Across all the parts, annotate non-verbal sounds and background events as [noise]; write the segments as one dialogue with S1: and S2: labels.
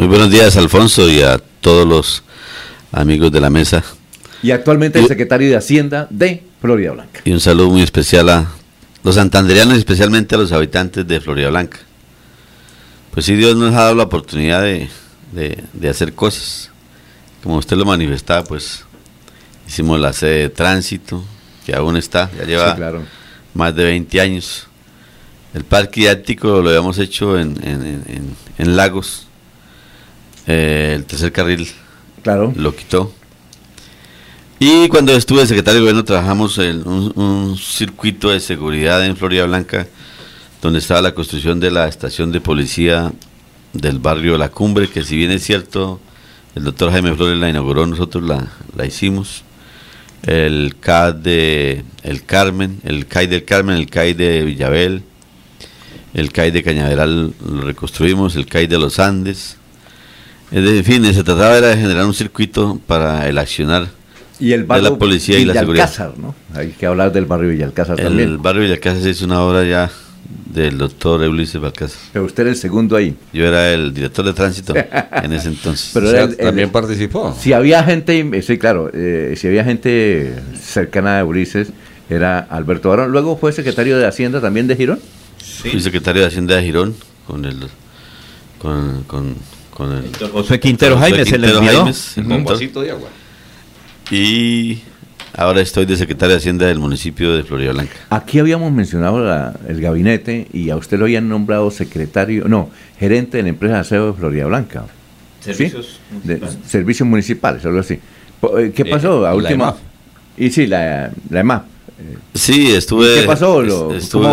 S1: Muy buenos días, Alfonso, y a todos los amigos de la mesa.
S2: Y actualmente el secretario de Hacienda de Florida Blanca.
S1: Y un saludo muy especial a los santanderianos, especialmente a los habitantes de Florida Blanca. Pues sí, Dios nos ha dado la oportunidad de, de hacer cosas. Como usted lo manifestaba, pues hicimos la sede de tránsito, que aún está, ya lleva más de 20 años. El parque didáctico lo habíamos hecho en, en, Lagos. Eh, el tercer carril
S2: claro.
S1: lo quitó. Y cuando estuve de secretario de gobierno trabajamos en un, un, circuito de seguridad en Florida Blanca, donde estaba la construcción de la estación de policía del barrio La Cumbre, que si bien es cierto, el doctor Jaime Flores la inauguró, nosotros la, la hicimos el CAD de El Carmen, el CAI del Carmen, el CAI de Villabel, el CAI de Cañaveral lo reconstruimos, el CAI de los Andes. En fin, se trataba de generar un circuito para el accionar
S2: y el
S1: de la policía y la seguridad.
S2: ¿no? Hay que hablar del barrio Villalcázar
S1: también. El barrio Villalcázar es una obra ya del doctor Ulises Balcázar.
S2: Pero usted era el segundo ahí.
S1: Yo era el director de tránsito [laughs] en ese entonces.
S2: Pero también participó. Si había gente, sí, claro, eh, si había gente cercana a Ulises, era Alberto Barón. Luego fue secretario de Hacienda también de Girón.
S1: Sí. Fui secretario de Hacienda de Girón con el con, con, con el
S2: José Quintero Jaime, se le
S1: vasito de agua. Y Ahora estoy de secretario de Hacienda del municipio de Florida Blanca.
S2: Aquí habíamos mencionado el gabinete y a usted lo habían nombrado secretario, no, gerente de la empresa de aseo de Florida Blanca.
S3: Servicios
S2: municipales. servicios municipales, algo así. Eh, ¿Qué pasó? a última. Y sí, la, la EMAP.
S1: Sí, estuve.
S2: ¿Qué pasó?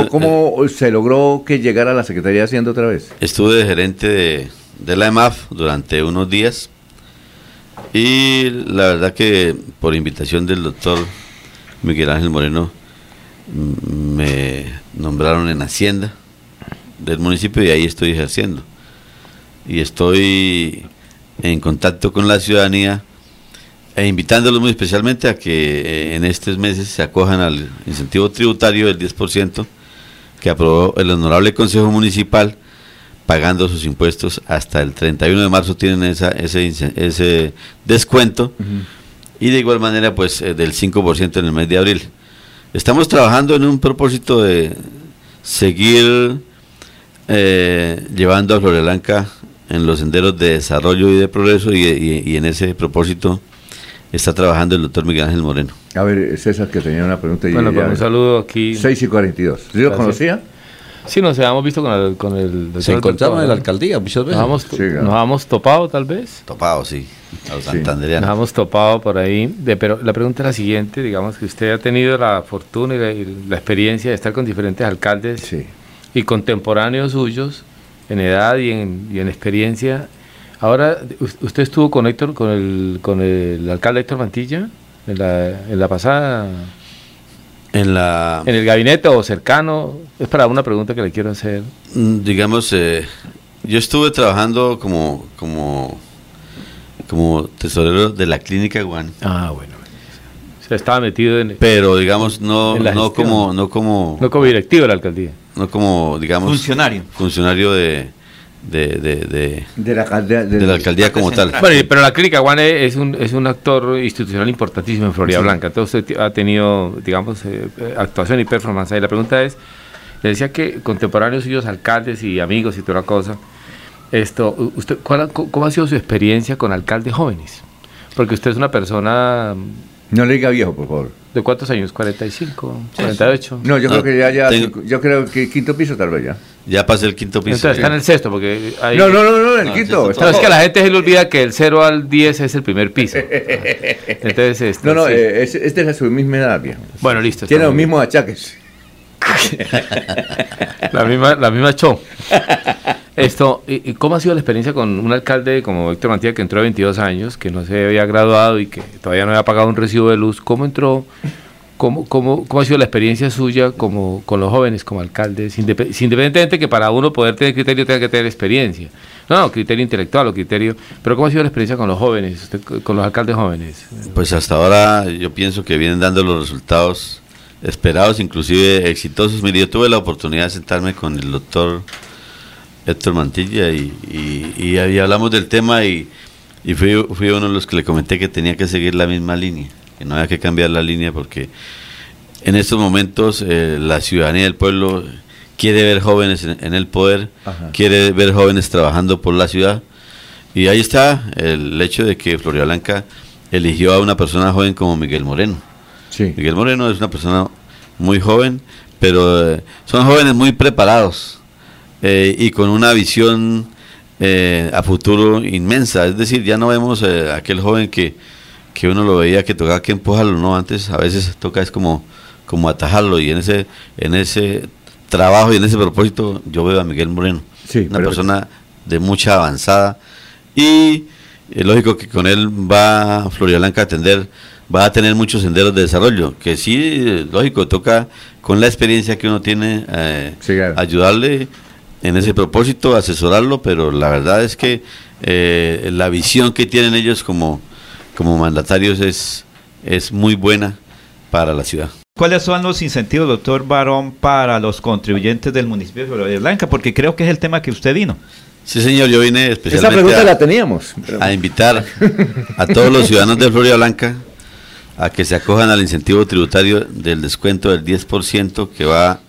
S2: ¿Cómo, se logró que llegara a la Secretaría de Hacienda otra vez?
S1: Estuve de gerente de, de la EMAF durante unos días y la verdad que por invitación del doctor Miguel Ángel Moreno mm, me nombraron en Hacienda del municipio y ahí estoy ejerciendo. Y estoy en contacto con la ciudadanía e invitándolos muy especialmente a que eh, en estos meses se acojan al incentivo tributario del 10% que aprobó el Honorable Consejo Municipal pagando sus impuestos hasta el 31 de marzo tienen esa, ese, ese descuento y de igual manera pues eh, del 5% en el mes de abril. Estamos trabajando en un propósito de seguir eh, llevando a Florelanca en los senderos de desarrollo y de progreso y, en ese propósito está trabajando el doctor Miguel Ángel Moreno.
S2: A ver, César, que tenía una pregunta.
S3: Bueno, pues un saludo aquí.
S2: 6 y 42. ¿Sí lo conocía?
S3: Sí, nos habíamos visto con el... Con el
S2: Se encontraban en la alcaldía muchas veces.
S3: Nos habíamos, topado tal vez.
S1: Topado, sí.
S3: Nos habíamos topado por ahí. De, pero la pregunta es la siguiente, digamos que usted ha tenido la fortuna y la, experiencia de estar con diferentes alcaldes y contemporáneos suyos en edad y en, y en experiencia. Ahora, ¿usted estuvo con Héctor, con el, con el alcalde Héctor Mantilla en la, en la pasada
S1: en, la,
S3: en el gabinete o cercano? Es para una pregunta que le quiero hacer.
S1: Mm, digamos, eh, yo estuve trabajando como, como, como tesorero de la clínica Guan.
S3: Ah, bueno. Se estaba metido en...
S1: Pero, digamos, no, no, como, no como...
S3: No como directivo de la alcaldía.
S1: No como, digamos...
S3: Funcionario.
S1: Funcionario de de, de,
S2: de, la, alcaldía,
S1: de, la alcaldía como tal.
S3: pero la Clínica Guane es un, es un actor institucional importantísimo en Florida Blanca. Entonces usted ha tenido, digamos, eh, actuación y performance. Y la pregunta es, le decía que contemporáneos suyos, alcaldes y amigos y toda la cosa, esto, usted, ¿cómo ha sido su experiencia con alcaldes jóvenes? Porque usted es una persona...
S2: No le diga viejo, por favor.
S3: ¿De cuántos años? ¿45? ¿48?
S2: No, yo creo que ya, ya yo creo que quinto piso tal vez ya.
S1: Ya pasé el quinto piso.
S3: Entonces está en el sexto, porque hay...
S2: No, no, no, no, el quinto.
S3: No, es que a la gente se le olvida que el 0 al 10 es el primer piso. [laughs] Entonces, este,
S2: no, no, eh, este es su misma edad, viejo.
S3: Bueno, listo.
S2: Tiene los mismos achaques. [laughs]
S3: la misma, la misma show. [laughs] Esto, ¿y cómo ha sido la experiencia con un alcalde como Víctor Mantilla que entró a 22 años, que no se había graduado y que todavía no había pagado un recibo de luz? ¿Cómo entró? ¿Cómo, cómo, cómo ha sido la experiencia suya como, con los jóvenes como alcaldes? Independientemente que para uno poder tener criterio tenga que tener experiencia. No, no, criterio intelectual o criterio. Pero ¿cómo ha sido la experiencia con los jóvenes, con los alcaldes jóvenes?
S1: Pues hasta ahora yo pienso que vienen dando los resultados esperados, inclusive exitosos. Mire, yo tuve la oportunidad de sentarme con el doctor Héctor Mantilla, y, y, ahí hablamos del tema y, y fui, fui uno de los que le comenté que tenía que seguir la misma línea, que no había que cambiar la línea porque en estos momentos eh, la ciudadanía del pueblo quiere ver jóvenes en, el poder, quiere ver jóvenes trabajando por la ciudad. Y ahí está el hecho de que Floria Blanca eligió a una persona joven como Miguel Moreno. Miguel Moreno es una persona muy joven, pero eh, son jóvenes muy preparados eh, y con una visión eh, a futuro inmensa. Es decir, ya no vemos aquel joven que, que uno lo veía que tocaba que empujarlo, ¿no? Antes a veces toca es como, como atajarlo y en ese, en ese trabajo y en ese propósito yo veo a Miguel Moreno, una persona de mucha avanzada y es lógico que con él va Floria Blanca a atender, va a tener muchos senderos de desarrollo, que sí, lógico, toca con la experiencia que uno tiene eh, ayudarle en ese propósito, asesorarlo, pero la verdad es que eh, la visión que tienen ellos como, como mandatarios es, es muy buena para la ciudad.
S4: ¿Cuáles son los incentivos, doctor Barón, para los contribuyentes del municipio de Florida Blanca? Porque creo que es el tema que usted vino.
S1: Sí, señor, yo vine especialmente
S2: Esa pregunta la teníamos.
S1: a invitar a todos los ciudadanos de Florida Blanca a que se acojan al incentivo tributario del descuento del 10% que va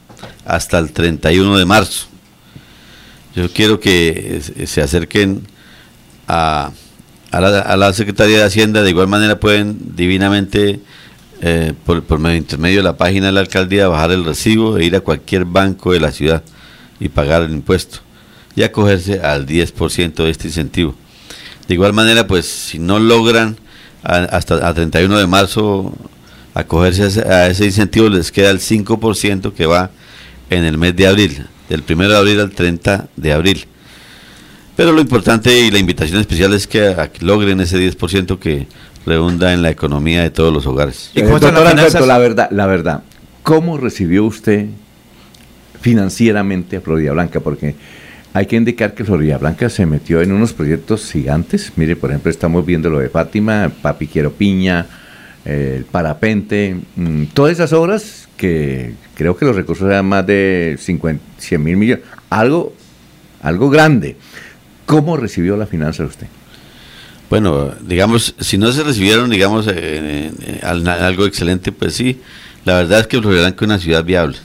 S1: hasta el 31 de marzo. Yo quiero que se acerquen a, a, la, a Secretaría de Hacienda, de igual manera pueden divinamente eh, por, por medio intermedio de la página de la alcaldía, bajar el recibo e ir a cualquier banco de la ciudad y pagar el impuesto y acogerse al 10% de este incentivo. De igual manera, pues si no logran hasta a 31 de marzo acogerse a ese, incentivo, les queda el 5% que va en el mes de abril, del 1 de abril al 30 de abril. Pero lo importante y la invitación especial es que, logren ese 10% que redunda en la economía de todos los hogares.
S2: ¿Y cómo la verdad, la verdad, ¿cómo recibió usted financieramente a Florida Blanca? Porque hay que indicar que Florida Blanca se metió en unos proyectos gigantes. Mire, por ejemplo, estamos viendo lo de Fátima, Papi Quiero Piña, el parapente, mm, todas esas obras que creo que los recursos eran más de 50, 100 mil millones, algo, algo grande. ¿Cómo recibió la finanza usted?
S1: Bueno, digamos, si no se recibieron, digamos, eh, eh, algo excelente, pues sí, la verdad es que Florida Blanca es una ciudad viable,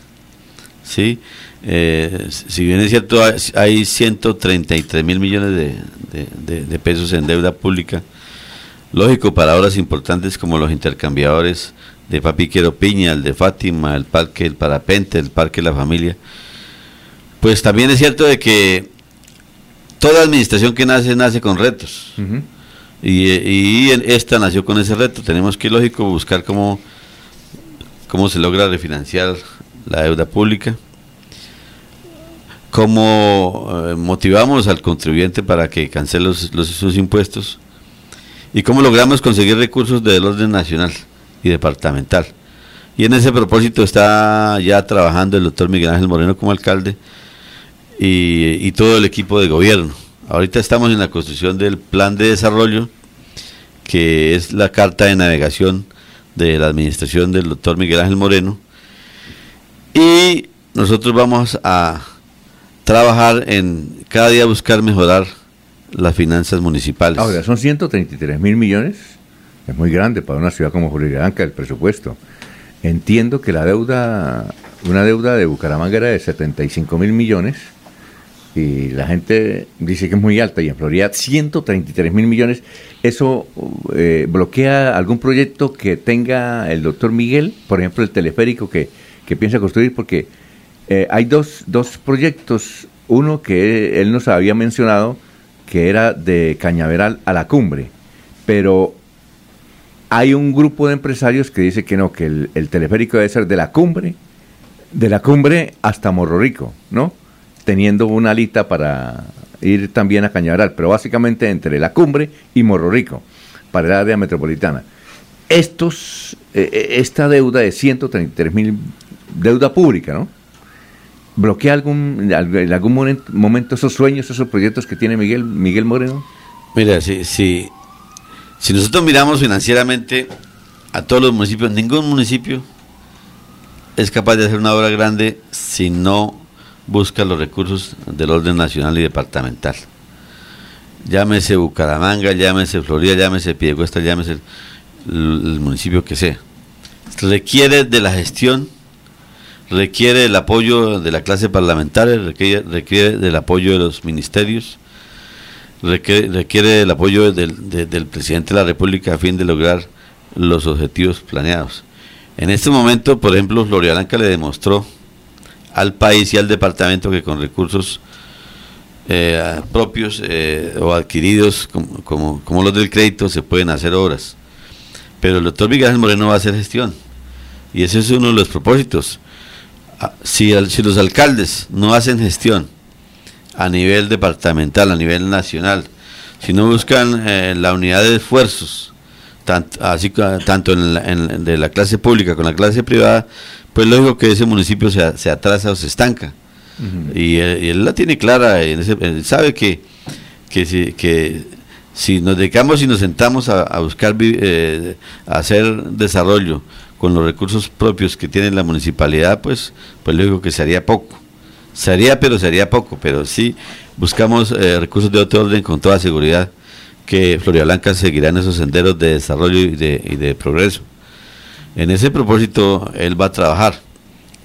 S1: ¿sí? Eh, si bien es cierto, hay 133 mil millones de, pesos en deuda pública, lógico para obras importantes como los intercambiadores de Papi Quiero Piña, el de Fátima, el Parque El Parapente, el Parque La Familia, pues también es cierto de que toda administración que nace, nace con retos. Y, y, esta nació con ese reto. Tenemos que, lógico, buscar cómo, cómo se logra refinanciar la deuda pública, cómo eh, motivamos al contribuyente para que cancele los, sus impuestos y cómo logramos conseguir recursos del orden nacional y departamental. Y en ese propósito está ya trabajando el doctor Miguel Ángel Moreno como alcalde y, y todo el equipo de gobierno. Ahorita estamos en la construcción del plan de desarrollo, que es la carta de navegación de la administración del doctor Miguel Ángel Moreno. Y nosotros vamos a trabajar en cada día buscar mejorar las finanzas municipales.
S2: Ahora, son 133 mil millones. Es muy grande para una ciudad como Blanca el presupuesto. Entiendo que la deuda, una deuda de Bucaramanga era de 75 mil millones y la gente dice que es muy alta y en Florida 133 mil millones. ¿Eso eh, bloquea algún proyecto que tenga el doctor Miguel? Por ejemplo, el teleférico que, piensa construir, porque eh, hay dos, dos proyectos. Uno que él nos había mencionado, que era de Cañaveral a la cumbre, pero hay un grupo de empresarios que dice que no, que el, el teleférico debe ser de la cumbre, de la cumbre hasta Morro Rico, ¿no? teniendo una alita para ir también a Cañaveral, pero básicamente entre la cumbre y Morro Rico, para el área metropolitana. Estos, eh, eh, esta deuda de 133 mil, deuda pública, ¿no? ¿Bloquea algún, en algún momento esos sueños, esos proyectos que tiene Miguel, Miguel Moreno?
S1: Mira, si, si, si nosotros miramos financieramente a todos los municipios, ningún municipio es capaz de hacer una obra grande si no busca los recursos del orden nacional y departamental. Llámese Bucaramanga, llámese Florida, llámese Piedecuesta, llámese el, el municipio que sea. Requiere de la gestión, requiere del apoyo de la clase parlamentaria, requiere, del apoyo de los ministerios, requiere, requiere del apoyo del, de- del presidente de la República a fin de lograr los objetivos planeados. En este momento, por ejemplo, Floria Blanca le demostró al país y al departamento que con recursos eh, propios eh, o adquiridos como, como, los del crédito se pueden hacer obras. Pero el doctor Miguel Moreno va a hacer gestión. Y ese es uno de los propósitos. Ah, Si, si los alcaldes no hacen gestión a nivel departamental, a nivel nacional, si no buscan eh, la unidad de esfuerzos, tanto, así, tanto en la, en- de la clase pública con la clase privada, pues lógico que ese municipio se, a- se atrasa o se estanca. y, él, y él la tiene clara, en ese- él sabe que, que, si, que si nos dedicamos y nos sentamos a, a buscar vi- eh, a hacer desarrollo con los recursos propios que tiene la municipalidad, pues, pues lógico que sería poco. Sería, pero sería poco, pero sí buscamos eh, recursos de otro orden con toda seguridad que Floria Blanca seguirá en esos senderos de desarrollo y de, y de progreso. En ese propósito él va a trabajar.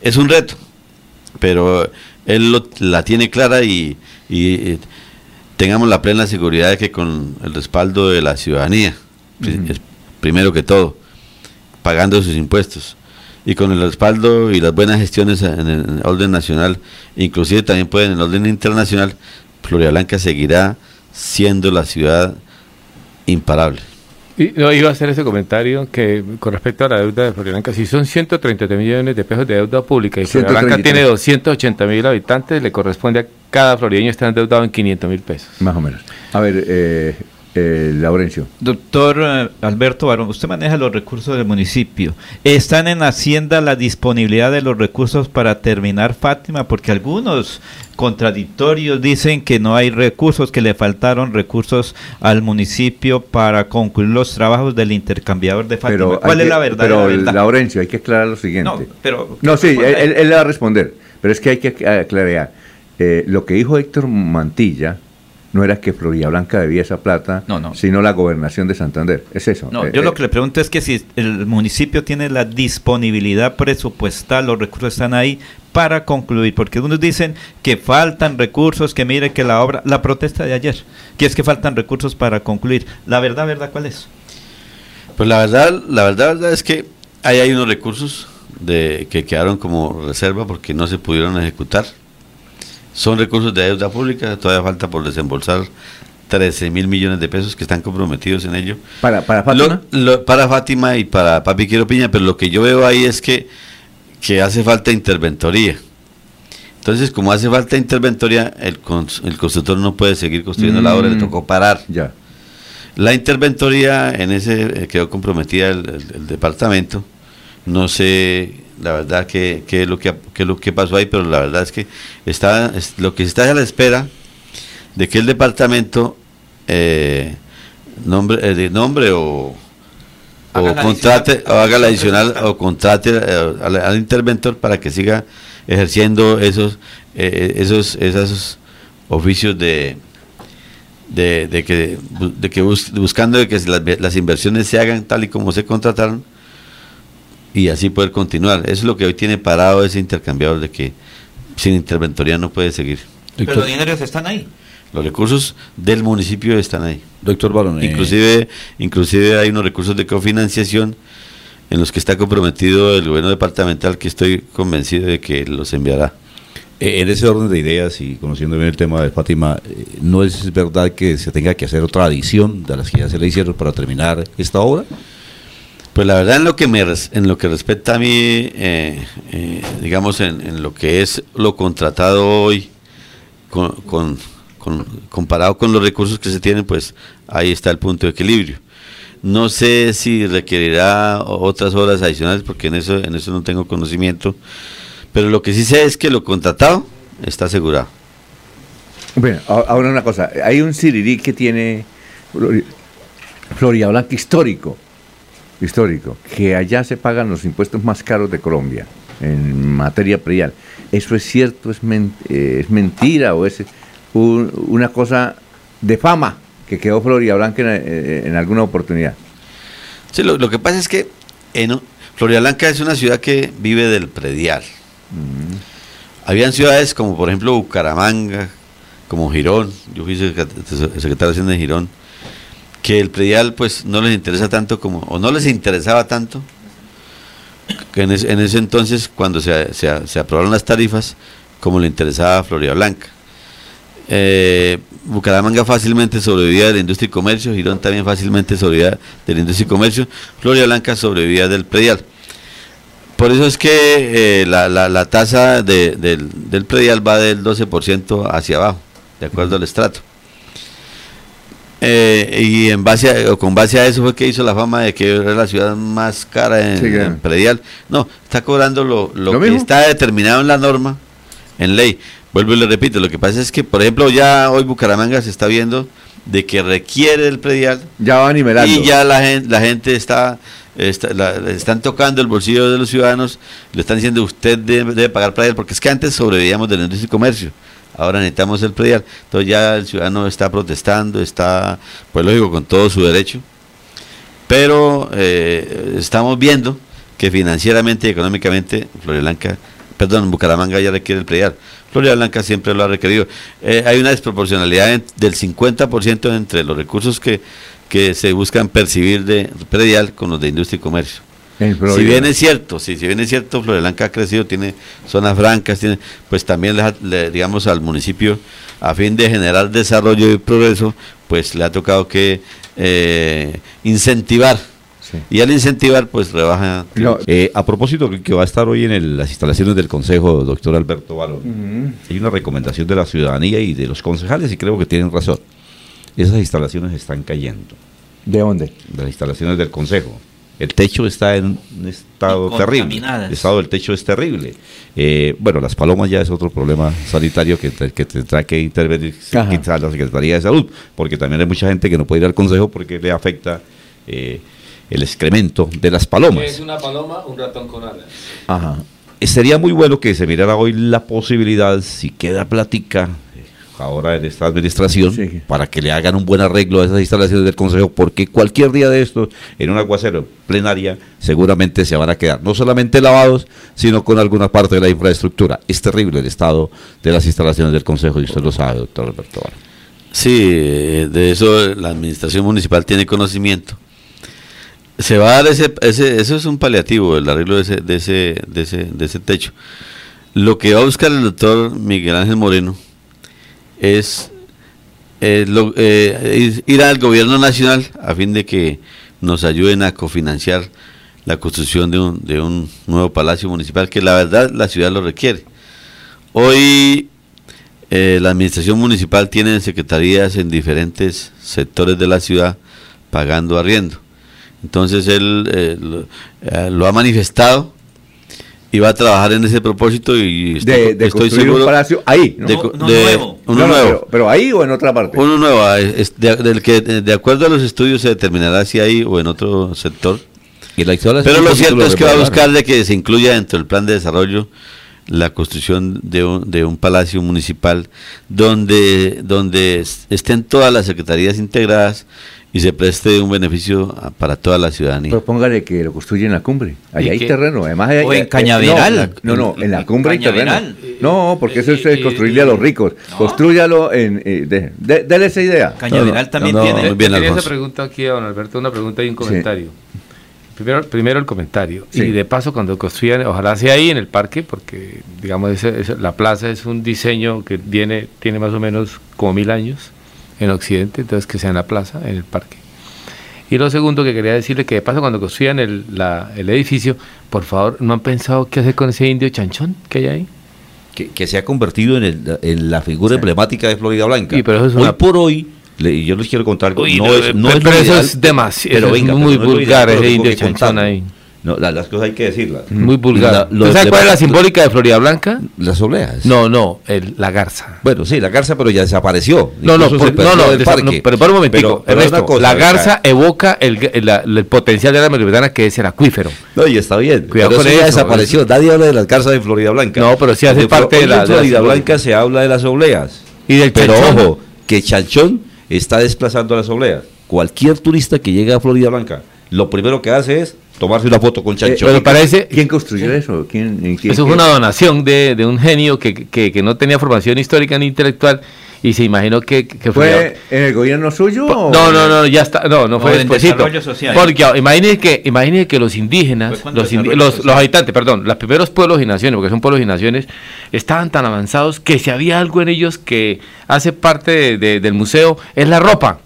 S1: Es un reto, pero él lo- la tiene clara y, y, eh, tengamos la plena seguridad de que con el respaldo de la ciudadanía, es- primero que todo, pagando sus impuestos, y con el respaldo y las buenas gestiones en el, en el orden nacional, inclusive también puede en el orden internacional, Floria Blanca seguirá siendo la ciudad imparable.
S3: Y, no, iba a hacer ese comentario que con respecto a la deuda de Floridablanca, si son 133 millones de pesos de deuda pública y Floridablanca
S2: 133.
S3: tiene 280 mil habitantes, le corresponde a cada florideño estar endeudado en 500 mil pesos.
S2: Más o menos. A ver, eh, eh, Laurencio.
S4: Doctor eh, Alberto Barón, usted maneja los recursos del municipio. ¿Están en Hacienda la disponibilidad de los recursos para terminar Fátima? Porque algunos contradictorios dicen que no hay recursos, que le faltaron recursos al municipio para concluir los trabajos del intercambiador de Fátima.
S2: Pero
S4: ¿Cuál es
S2: que-
S4: la verdad?
S2: Pero,
S4: la verdad?
S2: Laurencio, hay que aclarar lo siguiente.
S4: No, pero-
S2: No, sí, él, él- va a responder. Pero es que hay que aclarar. Eh, lo que dijo Héctor Mantilla no era que Florida Blanca debía esa plata,
S4: No, no.
S2: sino la gobernación de Santander. Es eso.
S4: No,
S2: Eh,
S4: yo
S2: eh,
S4: lo que le pregunto es que si el municipio tiene la disponibilidad presupuestal, los recursos están ahí para concluir, porque unos dicen que faltan recursos, que mire que la obra, la protesta de ayer, que es que faltan recursos para concluir. La verdad, verdad, ¿cuál es?
S1: Pues la verdad, la verdad, verdad es que ahí hay unos recursos de, que quedaron como reserva porque no se pudieron ejecutar. Son recursos de deuda pública, todavía falta por desembolsar 13 mil millones de pesos que están comprometidos en ello.
S2: Para, para Fátima.
S1: Lo- lo- para Fátima y para Papi Quiero Piña, pero lo que yo veo ahí es que, que hace falta interventoría. Entonces, como hace falta interventoría, el, cons- el constructor no puede seguir construyendo la obra, le
S2: Mm.
S1: tocó parar.
S2: Ya.
S1: La interventoría en ese eh, quedó comprometida el, el- el departamento. No sé la verdad qué es lo que qué es lo que pasó ahí, pero la verdad es que está es- lo que está a la espera de que el departamento eh, nombre eh, de nombre o o
S4: Haga la
S1: contrate
S4: adicional.
S1: o haga la adicional o contrate eh, al, al interventor para que siga ejerciendo esos esos esos oficios de de, de que de que bus- buscando de que las, las inversiones se hagan tal y como se contrataron y así poder continuar. Eso es lo que hoy tiene parado ese intercambiador de que sin interventoría no puede seguir.
S4: Pero los dineros están ahí.
S1: Los recursos del municipio están ahí.
S5: doctor Barón,
S1: Inclusive, inclusive hay unos recursos de cofinanciación en los que está comprometido el gobierno departamental que estoy convencido de que los enviará.
S5: eh, en ese orden de ideas y conociendo bien el tema de Fátima, eh, ¿no es verdad que se tenga que hacer otra adición de las que ya se le hicieron para terminar esta obra?
S1: Pues la verdad en lo que me en lo que respecta a mí, eh, eh, digamos en, lo que es lo contratado hoy, con, comparado con los recursos que se tienen, pues ahí está el punto de equilibrio. No sé si requerirá otras horas adicionales, porque en eso en eso no tengo conocimiento, pero lo que sí sé es que lo contratado está asegurado.
S2: Bueno, ahora una cosa. Hay un sirirí que tiene Flori- Florida Blanca histórico. Histórico. Que allá se pagan los impuestos más caros de Colombia. en materia predial. ¿Eso es cierto, es, men- eh, es mentira o es un- una cosa de fama que quedó Florida Blanca en, eh, en alguna oportunidad?
S1: Sí, lo, lo que pasa es que en Florida Blanca es una ciudad que vive del predial. Habían ciudades como por ejemplo Bucaramanga, como Girón, yo fui secret- secretario de Hacienda de Girón, que el predial pues no les interesa tanto como, o no les interesaba tanto, en, ese- en ese entonces cuando se, se- se aprobaron las tarifas, como le interesaba a Florida Blanca. Eh, Bucaramanga fácilmente sobrevivía de la industria y comercio, Girón también fácilmente sobrevivía de la industria y comercio, Florida Blanca sobrevivía del predial. Por eso es que eh, la, la- la tasa de- del, del predial va del 12% hacia abajo, de acuerdo al estrato. Eh, y en base a- o con base a eso fue que hizo la fama de que era la ciudad más cara en,
S2: Sí, claro.
S1: en predial. No, está cobrando lo, lo
S2: ¿Lo
S1: que
S2: mismo?
S1: está determinado en la norma, en ley. Vuelvo y le repito, lo que pasa es que, por ejemplo, ya hoy Bucaramanga se está viendo de que requiere el predial
S2: Ya va nivelando.
S1: y ya la gente, la gente está, están tocando el bolsillo de los ciudadanos, le están diciendo usted debe, pagar predial, porque es que antes sobrevivíamos de la industria y comercio, ahora necesitamos el predial, entonces ya el ciudadano está protestando, está, pues lógico, con todo su derecho, pero eh, estamos viendo que financieramente y económicamente Florida Blanca, perdón, Bucaramanga ya requiere el predial. Florida Blanca siempre lo ha requerido. Eh, hay una desproporcionalidad en- del 50% entre los recursos que, que se buscan percibir de predial con los de industria y comercio. Si bien es cierto, si, si bien es cierto, Florida Blanca ha crecido, tiene zonas francas, tiene, pues también le, ha- le- digamos al municipio, a fin de generar desarrollo y progreso, pues le ha tocado que eh, incentivar.
S2: Sí.
S1: Y al incentivar, pues rebaja.
S2: No,
S5: Eh, a propósito, que- va a estar hoy en el- las instalaciones del Consejo, doctor Alberto Barón, hay una recomendación de la ciudadanía y de los concejales, y creo que tienen razón. Esas instalaciones están cayendo,
S2: ¿De dónde?
S5: las instalaciones del Consejo. El techo está en un estado terrible.
S4: contaminadas.
S5: El estado del techo es terrible. Eh, bueno, las palomas ya es otro problema sanitario que, te- que tendrá que intervenir
S2: Ajá.
S5: quizá la Secretaría de Salud, porque también hay mucha gente que no puede ir al Consejo porque le afecta eh, el excremento de las palomas.
S3: una paloma? Un ratón con alas.
S2: Ajá.
S5: Eh, Sería muy bueno que se mirara hoy la posibilidad, si queda plática ahora en esta administración,
S2: Sí.
S5: para que le hagan un buen arreglo a esas instalaciones del Consejo, porque cualquier día de estos, en un aguacero plenaria, seguramente se van a quedar no solamente lavados, sino con alguna parte de la infraestructura. Es terrible el estado de las instalaciones del Consejo, y usted lo sabe, doctor Alberto.
S1: Sí, eh, de eso la administración municipal tiene conocimiento. Se va a dar ese, ese eso es un paliativo, el arreglo de ese, de ese, de ese, de ese techo. Lo que va a buscar el doctor Miguel Ángel Moreno es eh, lo- eh, ir- al gobierno nacional a fin de que nos ayuden a cofinanciar la construcción de un, de un nuevo palacio municipal, que la verdad la ciudad lo requiere. Hoy eh, la administración municipal tiene secretarías en diferentes sectores de la ciudad pagando arriendo. Entonces él eh, lo ha manifestado y va a trabajar en ese propósito y estoy,
S2: De, de
S1: estoy
S2: construir
S1: seguro
S2: un palacio ahí, ¿no?
S1: de,
S4: No,
S1: co-
S4: no
S1: de-
S4: nuevo.
S1: uno
S2: No, no,
S1: nuevo.
S2: Pero, pero ahí o en otra parte.
S1: Uno nuevo, ah, es de, del que de, acuerdo a los estudios se determinará si ahí o en otro sector.
S5: Y la historia
S1: Pero lo cierto es que va a buscar de que se incluya dentro del plan de desarrollo la construcción de un, de un palacio municipal donde, donde es- estén todas las secretarías integradas y se preste un beneficio a- para toda la ciudadanía.
S2: Propóngale que lo construya en la cumbre.
S3: ¿Y
S2: hay
S3: qué?
S2: terreno. Además, hay-
S4: O en
S2: eh,
S4: Cañaveral.
S2: No, no, no, en la cumbre hay terreno.
S4: Cañaveral.
S2: No, porque eso es
S3: Eh,
S2: eh,
S3: eh,
S2: construirle a los ricos.
S4: no.
S2: Construyalo en. eh, de- de- dele esa idea.
S4: Cañaveral
S1: No,
S4: también
S1: no, no,
S4: tiene.
S1: bien,
S3: esa pregunta aquí a don Alberto, una pregunta y un comentario. Primero, primero el comentario.
S2: Sí.
S3: Y de paso, cuando construyan, ojalá sea ahí en el parque, porque digamos ese- ese- la plaza es un diseño que viene, tiene más o menos como mil años en Occidente, entonces que sea en la plaza, en el parque. Y lo segundo que quería decirle que de paso cuando construyan el, la- el edificio, por favor, ¿no han pensado qué hacer con ese indio chanchón que hay ahí?
S5: que, que se ha convertido en, el- en la figura emblemática de Florida Blanca.
S3: Y pero eso es
S5: hoy
S3: una-
S5: por hoy, le- yo les quiero contar
S3: Uy,
S5: no,
S3: no,
S5: es, no
S3: pero
S5: es lo
S3: eso
S5: ideal,
S3: es demasiado,
S5: pero
S3: es
S5: venga,
S3: muy
S5: pero no es
S3: vulgar
S5: pero
S3: ese indio chanchón ahí.
S5: No, la- las cosas hay que decirlas.
S3: Muy vulgar.
S5: La-
S3: ¿Tú
S5: los
S3: sabes cuál es la simbólica de Florida Blanca?
S5: Las obleas.
S3: No, no, el- la garza.
S5: Bueno, sí, la garza, pero ya desapareció.
S3: No, no, por- no, no,
S5: parque.
S3: no, pero para un momentico,
S5: Pero- pero
S3: Ernesto,
S5: una cosa,
S3: la garza evoca el, el- la- el potencial de la metropolitana que es el acuífero.
S5: No, y está bien.
S3: Cuidado
S5: pero
S3: con
S5: eso ya
S3: eso,
S5: desapareció. Nadie habla de las garzas de Florida Blanca.
S3: No, pero sí hace
S5: De
S3: parte de la-
S5: en
S3: de la
S5: Florida
S3: simbólica.
S5: Blanca se habla de las obleas.
S3: Y del
S5: Pero
S3: chanchón.
S5: ojo, que Chanchón está desplazando a las obleas. Cualquier turista que llegue a Florida Blanca, lo primero que hace es tomarse una foto con Chanchón.
S3: pero parece-
S2: ¿Quién construyó eso? ¿Quién,
S3: Eso fue una donación de, de un genio que, que- que no tenía formación histórica ni intelectual y se imaginó que, que
S2: ¿Fue en el gobierno suyo? o-
S3: No, no, no, ya está, no, no fue
S4: social.
S3: Porque ah, imagínese que, imagínese que los indígenas,
S4: Fue
S3: los, indi- los, habitantes, perdón, los primeros pueblos y naciones, porque son pueblos y naciones, estaban tan avanzados que si había algo en ellos que hace parte de- de- del museo, es la ropa.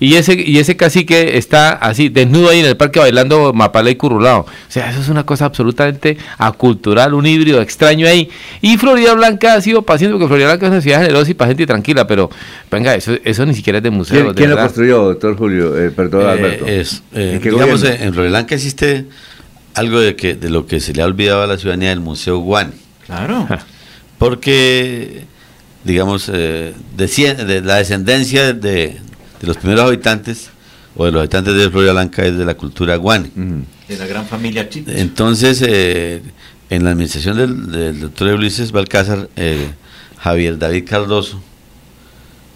S3: Y ese, y ese cacique está así, desnudo ahí en el parque bailando mapalé y currulao. O sea, eso es una cosa absolutamente acultural, un híbrido extraño ahí. Y Florida Blanca ha sido paciente, porque Florida Blanca es una ciudad generosa y para gente tranquila, pero venga, eso, eso ni siquiera es de museo.
S2: ¿Quién,
S3: de
S2: quién lo construyó, doctor Julio? Eh, perdón,
S1: Eh,
S2: Alberto.
S1: es, eh,
S2: ¿En
S1: digamos, en Florida Blanca existe algo de, que, de lo que se le ha olvidado a la ciudadanía del Museo Guan.
S4: Claro.
S1: Porque, digamos, eh, de la descendencia de, de los primeros habitantes o de los habitantes de Florida Blanca es de la cultura guane.
S4: De la gran familia Chit.
S1: Entonces, eh, en la administración del, del doctor Ulises Balcázar, eh, Javier David Cardoso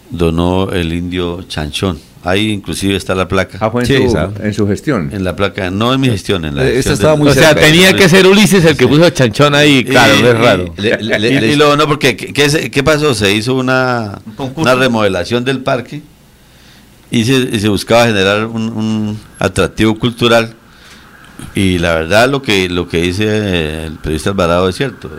S1: donó el indio chanchón. Ahí inclusive está la placa.
S2: Ah, fue en,
S5: Sí,
S2: su, en su gestión.
S1: En la placa, no en mi gestión, en la
S5: Eh, esta
S1: gestión
S5: estaba muy
S3: O sea,
S5: cerca.
S3: tenía que ser Ulises el que
S1: Sí.
S3: puso chanchón ahí, claro,
S1: Y-
S3: no es
S1: y-
S3: raro.
S5: Le- le- [laughs]
S1: y,
S5: le-
S1: y lo no, porque ¿qué, qué pasó? Se hizo una,
S4: Un
S1: una remodelación del parque y se, y se buscaba generar un, un atractivo cultural. Y la verdad, lo que lo que dice eh, el periodista Alvarado es cierto.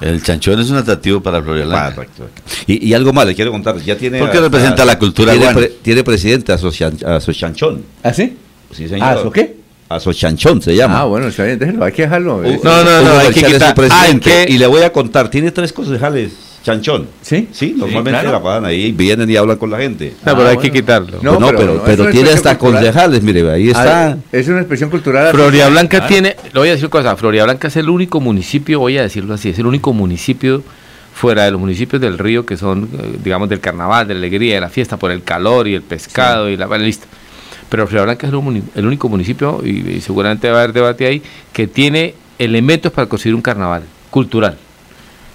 S1: El chanchón es un atractivo para Florida Blanca.
S5: Correcto. Y, y algo más, le quiero contar. Ya tiene.
S1: Porque
S5: a-
S1: representa
S5: a-
S1: la cultura
S5: Tiene,
S1: guana.
S5: pre- tiene presidente a Sochan- a Sochanchón.
S2: ¿Ah, sí?
S5: Sí, señor.
S2: ¿Ah, eso qué?
S5: A Sochanchón se llama.
S2: Ah, bueno, está bien, déjelo, hay que dejarlo. eh.
S3: No, no, no, hay que quitar-
S5: su presidente.
S3: hay que-
S5: Y le voy a contar, tiene tres concejales, Chanchón.
S2: ¿Sí?
S5: Sí, normalmente
S4: claro.
S5: la pagan ahí, vienen y hablan con la gente.
S3: No, pero
S2: Ah,
S3: hay que quitarlo.
S2: No,
S5: No,
S2: pero
S5: pero,
S2: no,
S5: pero tiene hasta
S2: cultural.
S5: concejales, mire, ahí está.
S2: Es una expresión cultural.
S3: Florida
S2: así.
S3: Blanca
S4: claro.
S3: tiene, le voy a decir una cosa, Florida Blanca es el único municipio, voy a decirlo así, es el único municipio fuera de los municipios del río que son, eh, digamos, del carnaval, de la alegría, de la fiesta, por el calor y el pescado y la bueno, listo. Pero Florida Blanca es el, único municipio, y, y seguramente va a haber debate ahí, que tiene elementos para construir un carnaval cultural.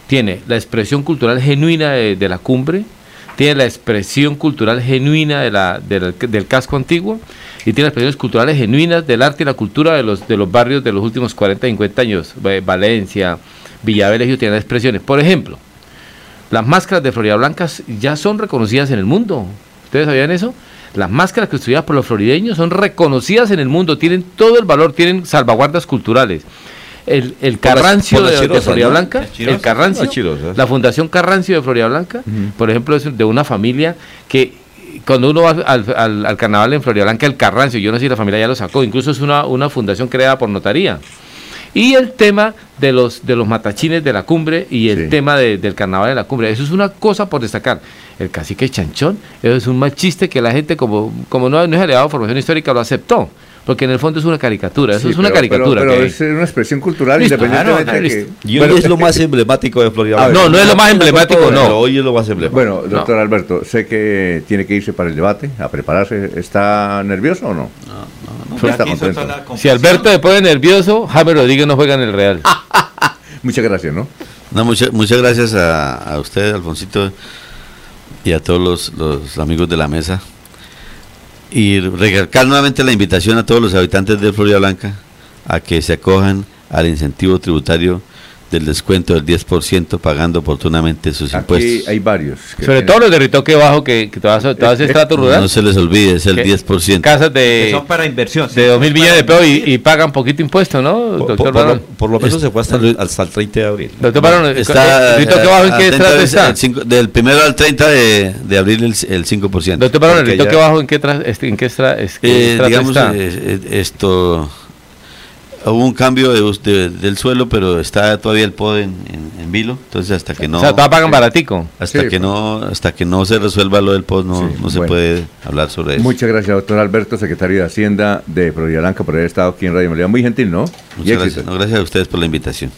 S3: Tiene la expresión cultural genuina de, la cumbre, tiene la expresión cultural genuina de la, de la- del casco antiguo y tiene las expresiones culturales genuinas del arte y la cultura de los, de los barrios de los últimos 40, 50 años. Valencia, Villavelegio tienen expresiones. Por ejemplo, las máscaras de Florida Blancas ya son reconocidas en el mundo. ¿Ustedes sabían eso? Las máscaras construidas por los florideños son reconocidas en el mundo, tienen todo el valor, tienen salvaguardas culturales. El, el Carrancio de,
S5: chirosas,
S3: Florida
S5: ¿no?
S3: Blanca, el Carrancio, la Fundación Carrancio de Florida Blanca, por ejemplo, es de una familia que cuando uno va al, al- al carnaval en Florida Blanca, el Carrancio, yo no sé si la familia ya lo sacó, incluso es una, una fundación creada por notaría. Y el tema de los, de los matachines de la cumbre y el
S2: Sí.
S3: tema de- del carnaval de la cumbre, eso es una cosa por destacar. El cacique chanchón, eso es un mal chiste que la gente, como, como no, no es elevado a formación histórica, lo aceptó. Porque en el fondo es una caricatura, eso
S2: Sí,
S3: es una
S2: pero-
S3: caricatura.
S2: Pero, pero
S3: que-
S2: es una expresión cultural
S3: Listo,
S2: independientemente
S3: claro,
S2: de que...
S5: Y hoy
S2: Bueno,
S5: es lo [laughs] más emblemático de Florida
S3: no, no es lo más emblemático,
S5: Pero
S3: no.
S5: hoy es lo más emblemático.
S2: Bueno, doctor Alberto, sé que tiene que irse para el debate, a prepararse. ¿Está nervioso o no? Está
S4: hizo
S2: contento.
S4: toda la
S3: Si. Alberto se pone nervioso, Jaime Rodríguez no juega en el Real. [laughs]
S2: Muchas gracias, ¿no?
S1: No, muchas muchas gracias a, a usted, Alfonsito, y a todos los, los amigos de la mesa. Y recalcar nuevamente la invitación a todos los habitantes de Florida Blanca a que se acojan al incentivo tributario del descuento del 10% pagando oportunamente sus
S2: Aquí
S1: impuestos.
S2: hay varios. que
S3: Sobre
S2: tienen-
S3: todo los de Ritoque Bajo, que, que todas, todas es trato rural.
S1: No se les olvide, es el
S3: que
S1: 10%.
S3: Casas
S4: Que
S3: de,
S4: son para inversión. sí,
S3: de 2 mil millones de pesos y, y pagan poquito impuesto, ¿no, doctor
S5: por- por
S3: Barón?
S5: lo, por lo menos se fue hasta el, hasta el 30 de abril.
S3: Doctor Barón,
S1: Está,
S3: ¿Ritoque
S1: eh,
S3: Bajo en qué
S1: 30
S3: estrato está?
S1: el cinco- del primero al 30 de, de abril el, el 5%.
S3: Doctor Barón, ¿el Ritoque
S5: ya-
S3: Bajo en qué, tra- este, en qué, estra- es- qué
S1: Eh,
S3: estrato
S1: digamos,
S3: está?
S1: eh, eh, esto hubo un cambio de, de- del suelo, pero está todavía el POD en, en, en vilo, entonces hasta que no
S3: O sea, todavía pagan baratico.
S1: hasta
S2: Sí,
S1: que
S2: pues.
S1: no hasta que no se resuelva lo del POD no,
S2: Sí,
S1: no se
S2: bueno.
S1: puede hablar sobre eso.
S2: Muchas gracias, doctor Alberto, secretario de Hacienda de Florida Blanca, por haber estado aquí en Radio Melodía. Muy gentil, ¿no? Y
S1: Muchas gracias. No, gracias a ustedes por la invitación.